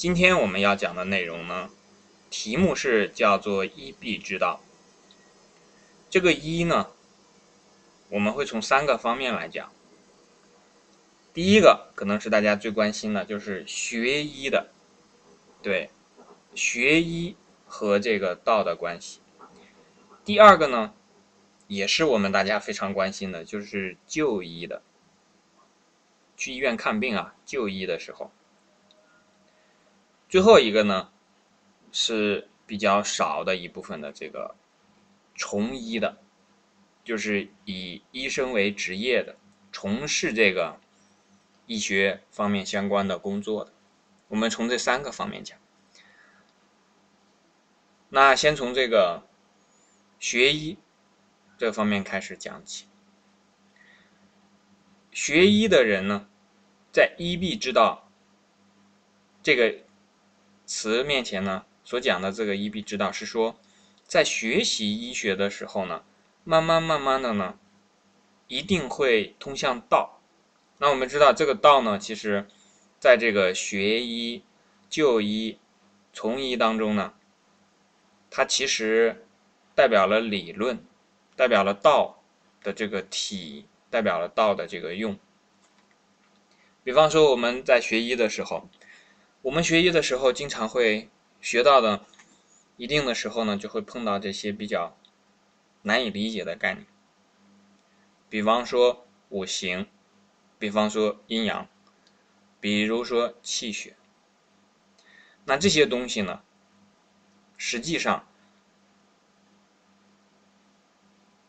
今天我们要讲的内容呢，题目是叫做医必之道。这个医呢，我们会从三个方面来讲。第一个可能是大家最关心的，就是学医的，对，学医和这个道的关系。第二个呢，也是我们大家非常关心的，就是就医的。去医院看病啊，就医的时候，最后一个呢是比较少的一部分的这个从医的，就是以医生为职业的，从事这个医学方面相关的工作的。我们从这三个方面讲，那先从这个学医这方面开始讲起。学医的人呢？在“医必之道”这个词面前呢，所讲的这个“医必之道”是说，在学习医学的时候呢，慢慢慢慢的呢，一定会通向道。那我们知道，这个道呢，其实在这个学医、就医、从医当中呢，它其实代表了理论，代表了道的这个体，代表了道的这个用。比方说，我们在学医的时候，我们学医的时候经常会学到的，一定的时候呢，就会碰到这些比较难以理解的概念。比方说五行，比方说阴阳，比如说气血。那这些东西呢，实际上，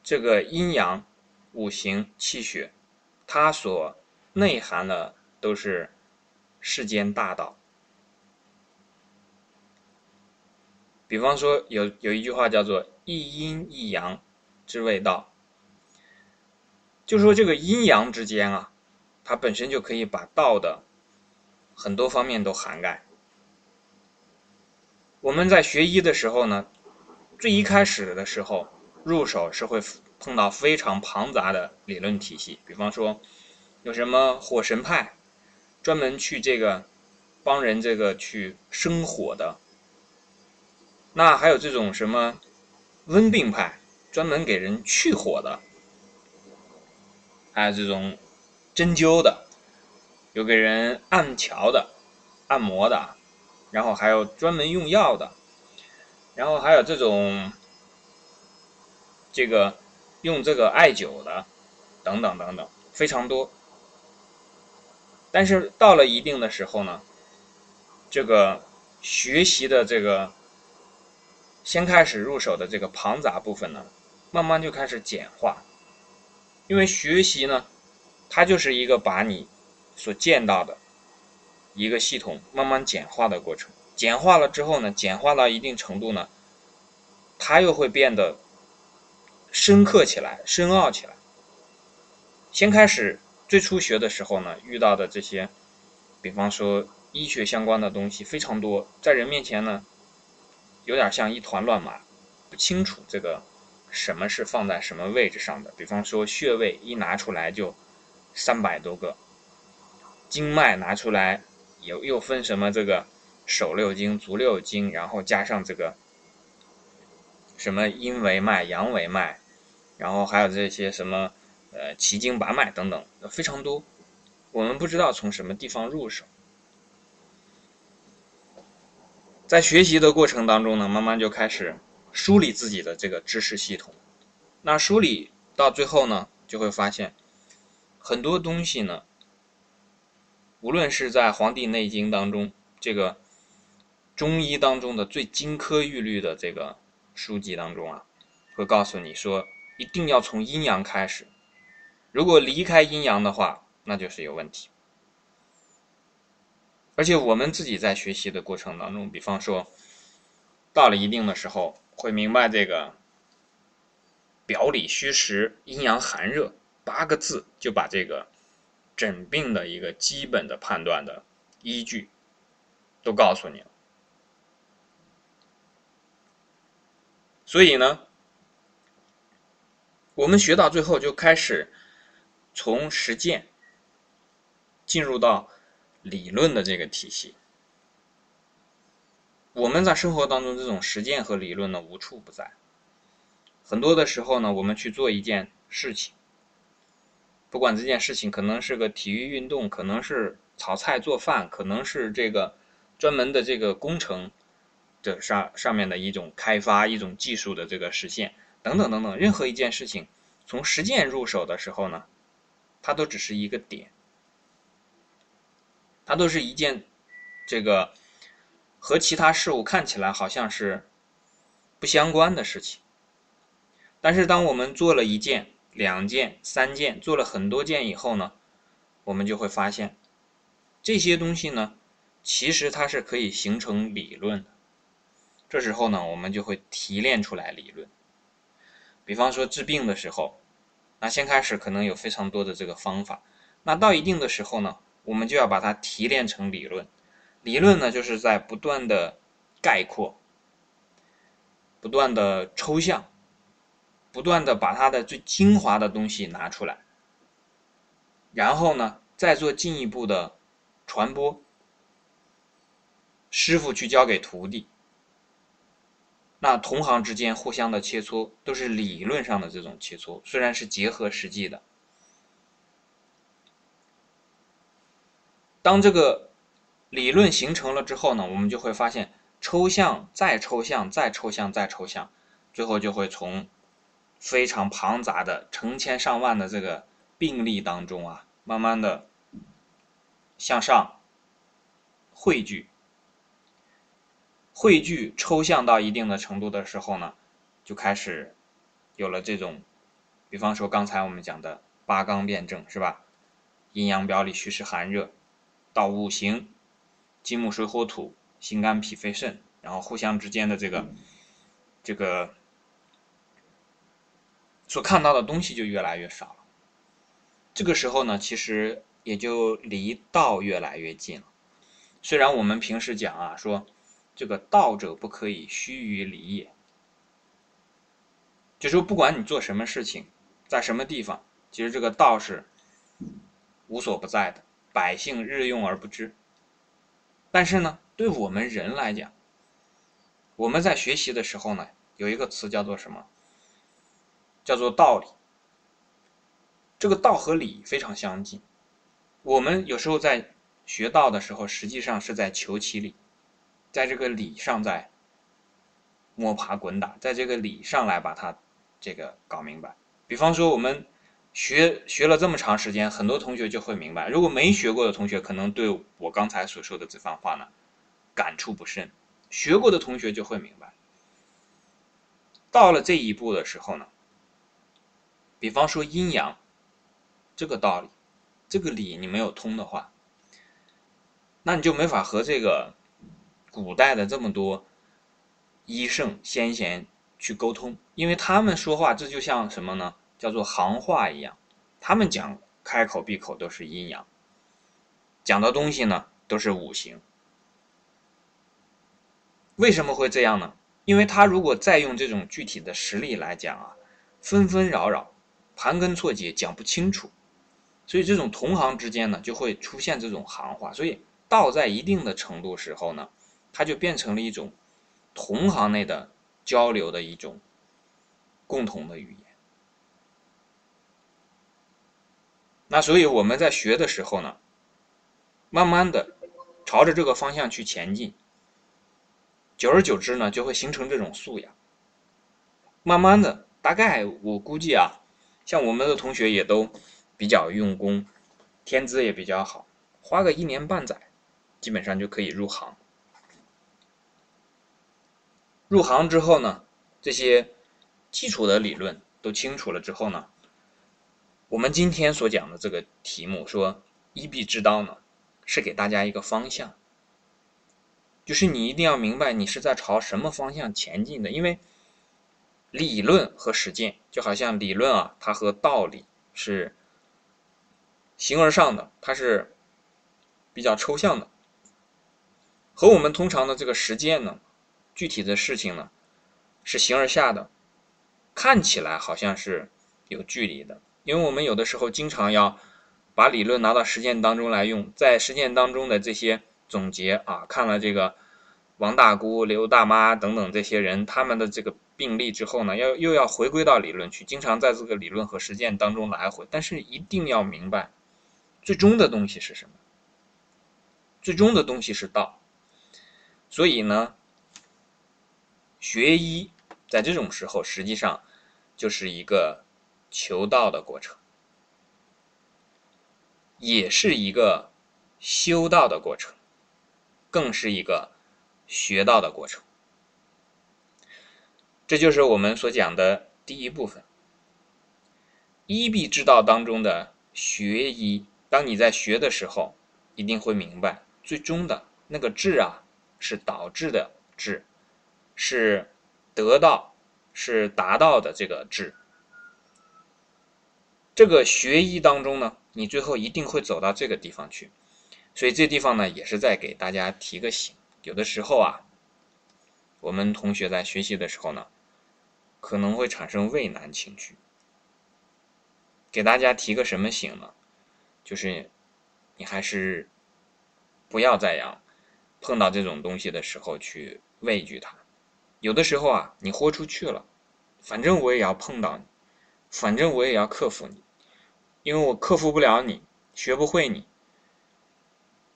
这个阴阳、五行、气血，它所内涵的。都是世间大道。比方说，有有一句话叫做“一阴一阳之谓道”，就说这个阴阳之间啊，它本身就可以把道的很多方面都涵盖。我们在学医的时候呢，最一开始的时候入手是会碰到非常庞杂的理论体系，比方说有什么火神派。专门去这个帮人这个去生火的，那还有这种什么温病派，专门给人去火的，还有这种针灸的，有给人按桥的、按摩的，然后还有专门用药的，然后还有这种这个用这个艾灸的，等等等等，非常多。但是到了一定的时候呢，这个学习的这个先开始入手的这个庞杂部分呢，慢慢就开始简化，因为学习呢，它就是一个把你所见到的一个系统慢慢简化的过程。简化了之后呢，简化到一定程度呢，它又会变得深刻起来、深奥起来。先开始。最初学的时候呢，遇到的这些，比方说医学相关的东西非常多，在人面前呢，有点像一团乱麻，不清楚这个什么是放在什么位置上的。比方说穴位一拿出来就三百多个，经脉拿出来又又分什么这个手六经、足六经，然后加上这个什么阴为脉、阳为脉，然后还有这些什么。呃，奇经八脉等等，非常多，我们不知道从什么地方入手。在学习的过程当中呢，慢慢就开始梳理自己的这个知识系统。那梳理到最后呢，就会发现很多东西呢，无论是在《黄帝内经》当中，这个中医当中的最金科玉律的这个书籍当中啊，会告诉你说，一定要从阴阳开始。如果离开阴阳的话，那就是有问题。而且我们自己在学习的过程当中，比方说，到了一定的时候，会明白这个“表里虚实，阴阳寒热”八个字，就把这个诊病的一个基本的判断的依据都告诉你了。所以呢，我们学到最后就开始。从实践进入到理论的这个体系，我们在生活当中这种实践和理论呢无处不在。很多的时候呢，我们去做一件事情，不管这件事情可能是个体育运动，可能是炒菜做饭，可能是这个专门的这个工程的上上面的一种开发、一种技术的这个实现等等等等，任何一件事情从实践入手的时候呢，它都只是一个点，它都是一件这个和其他事物看起来好像是不相关的事情。但是，当我们做了一件、两件、三件，做了很多件以后呢，我们就会发现，这些东西呢，其实它是可以形成理论的。这时候呢，我们就会提炼出来理论。比方说治病的时候，那先开始可能有非常多的这个方法，那到一定的时候呢，我们就要把它提炼成理论。理论呢，就是在不断的概括、不断的抽象。不断的把它的最精华的东西拿出来，然后呢，再做进一步的传播。师傅去教给徒弟，那同行之间互相的切磋，都是理论上的这种切磋，虽然是结合实际的。当这个理论形成了之后呢，我们就会发现，抽象再抽象再抽象再抽象，最后就会从。非常庞杂的成千上万的这个病例当中啊，慢慢的向上汇聚，汇聚抽象到一定的程度的时候呢，就开始有了这种，比方说刚才我们讲的八纲辩证是吧？阴阳表里虚实寒热，到五行，金木水火土，心肝脾肺肾，然后互相之间的这个这个。所看到的东西就越来越少了，这个时候呢，其实也就离道越来越近了。虽然我们平时讲啊，说这个道者不可以虚于离也，就说不管你做什么事情，在什么地方，其实这个道是无所不在的，百姓日用而不知。但是呢，对我们人来讲，我们在学习的时候呢，有一个词叫做什么？叫做道理，这个道和理非常相近。我们有时候在学道的时候，实际上是在求其理，在这个理上在摸爬滚打，在这个理上来把它这个搞明白。比方说，我们学学了这么长时间，很多同学就会明白。如果没学过的同学，可能对我刚才所说的这番话呢感触不深；学过的同学就会明白。到了这一步的时候呢？比方说阴阳这个道理，这个理你没有通的话，那你就没法和这个古代的这么多医圣先贤去沟通，因为他们说话这就像什么呢？叫做行话一样，他们讲开口闭口都是阴阳，讲的东西呢都是五行。为什么会这样呢？因为他如果再用这种具体的实例来讲啊，纷纷扰扰。盘根错节，讲不清楚，所以这种同行之间呢，就会出现这种行话。所以道在一定的程度时候呢，它就变成了一种同行内的交流的一种共同的语言。那所以我们在学的时候呢，慢慢的朝着这个方向去前进，久而久之呢，就会形成这种素养。慢慢的，大概我估计啊。像我们的同学也都比较用功，天资也比较好，花个一年半载，基本上就可以入行。入行之后呢，这些基础的理论都清楚了之后呢，我们今天所讲的这个题目说一臂之刀呢，是给大家一个方向，就是你一定要明白你是在朝什么方向前进的，因为。理论和实践就好像理论啊，它和道理是形而上的，它是比较抽象的，和我们通常的这个实践呢，具体的事情呢是形而下的，看起来好像是有距离的，因为我们有的时候经常要把理论拿到实践当中来用，在实践当中的这些总结啊，看了这个王大姑、刘大妈等等这些人他们的这个病例之后呢，要又要回归到理论去，经常在这个理论和实践当中来回。但是一定要明白，最终的东西是什么？最终的东西是道。所以呢，学医在这种时候实际上就是一个求道的过程，也是一个修道的过程，更是一个学道的过程。这就是我们所讲的第一部分，医必之道当中的学医。当你在学的时候，一定会明白，最终的那个治啊。是导致的治，是得到，是达到的这个治。这个学医当中呢，你最后一定会走到这个地方去。所以这地方呢，也是在给大家提个醒。有的时候啊，我们同学在学习的时候呢，可能会产生畏难情绪。给大家提个什么醒呢？就是你还是不要再养。碰到这种东西的时候，去畏惧它。有的时候啊，你豁出去了，反正我也要碰到你，反正我也要克服你，因为我克服不了你，学不会你，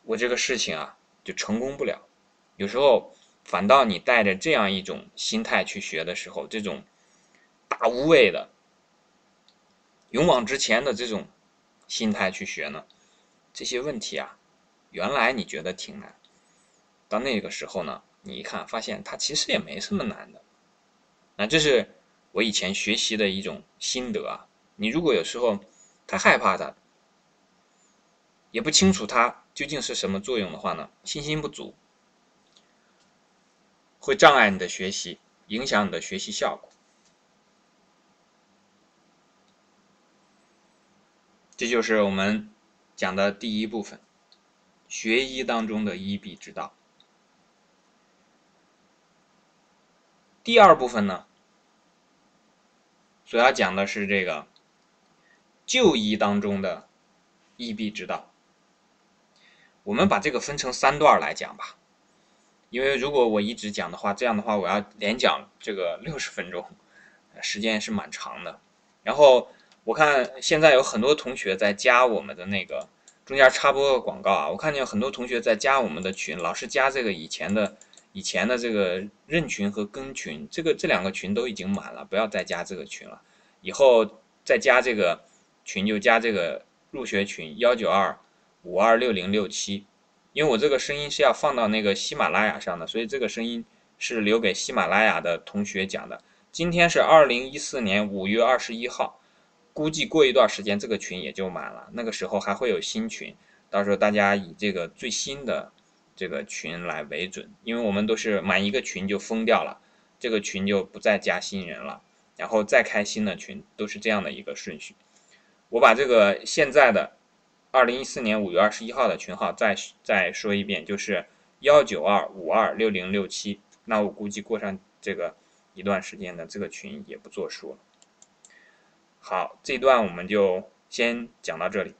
我这个事情啊就成功不了。有时候反倒你带着这样一种心态去学的时候，这种大无畏的、勇往直前的这种心态去学呢，这些问题啊，原来你觉得挺难。到那个时候呢，你一看发现它其实也没什么难的，那这是我以前学习的一种心得啊。你如果有时候太害怕它，也不清楚它究竟是什么作用的话呢，信心不足，会障碍你的学习，影响你的学习效果。这就是我们讲的第一部分，学医当中的医必之道。第二部分呢，所要讲的是这个就医当中的医必之道。我们把这个分成三段来讲吧，因为如果我一直讲的话，这样的话我要连讲这个六十分钟，时间是蛮长的。然后我看现在有很多同学在加我们的那个，中间插播个广告啊，我看见很多同学在加我们的群，老是加这个以前的。以前的这个任群和庚群，这个这两个群都已经满了，不要再加这个群了。以后再加这个群就加这个入学群幺九二五二六零六七，因为我这个声音是要放到那个喜马拉雅上的，所以这个声音是留给喜马拉雅的同学讲的。今天是二零一四年五月二十一号，估计过一段时间这个群也就满了，那个时候还会有新群，到时候大家以这个最新的。这个群来为准，因为我们都是满一个群就封掉了，这个群就不再加新人了，然后再开新的群，都是这样的一个顺序。我把这个现在的二零一四年五月二十一号的群号再再说一遍，就是幺九二五二六零六七。那我估计过上这个一段时间的这个群也不作数了。好，这段我们就先讲到这里。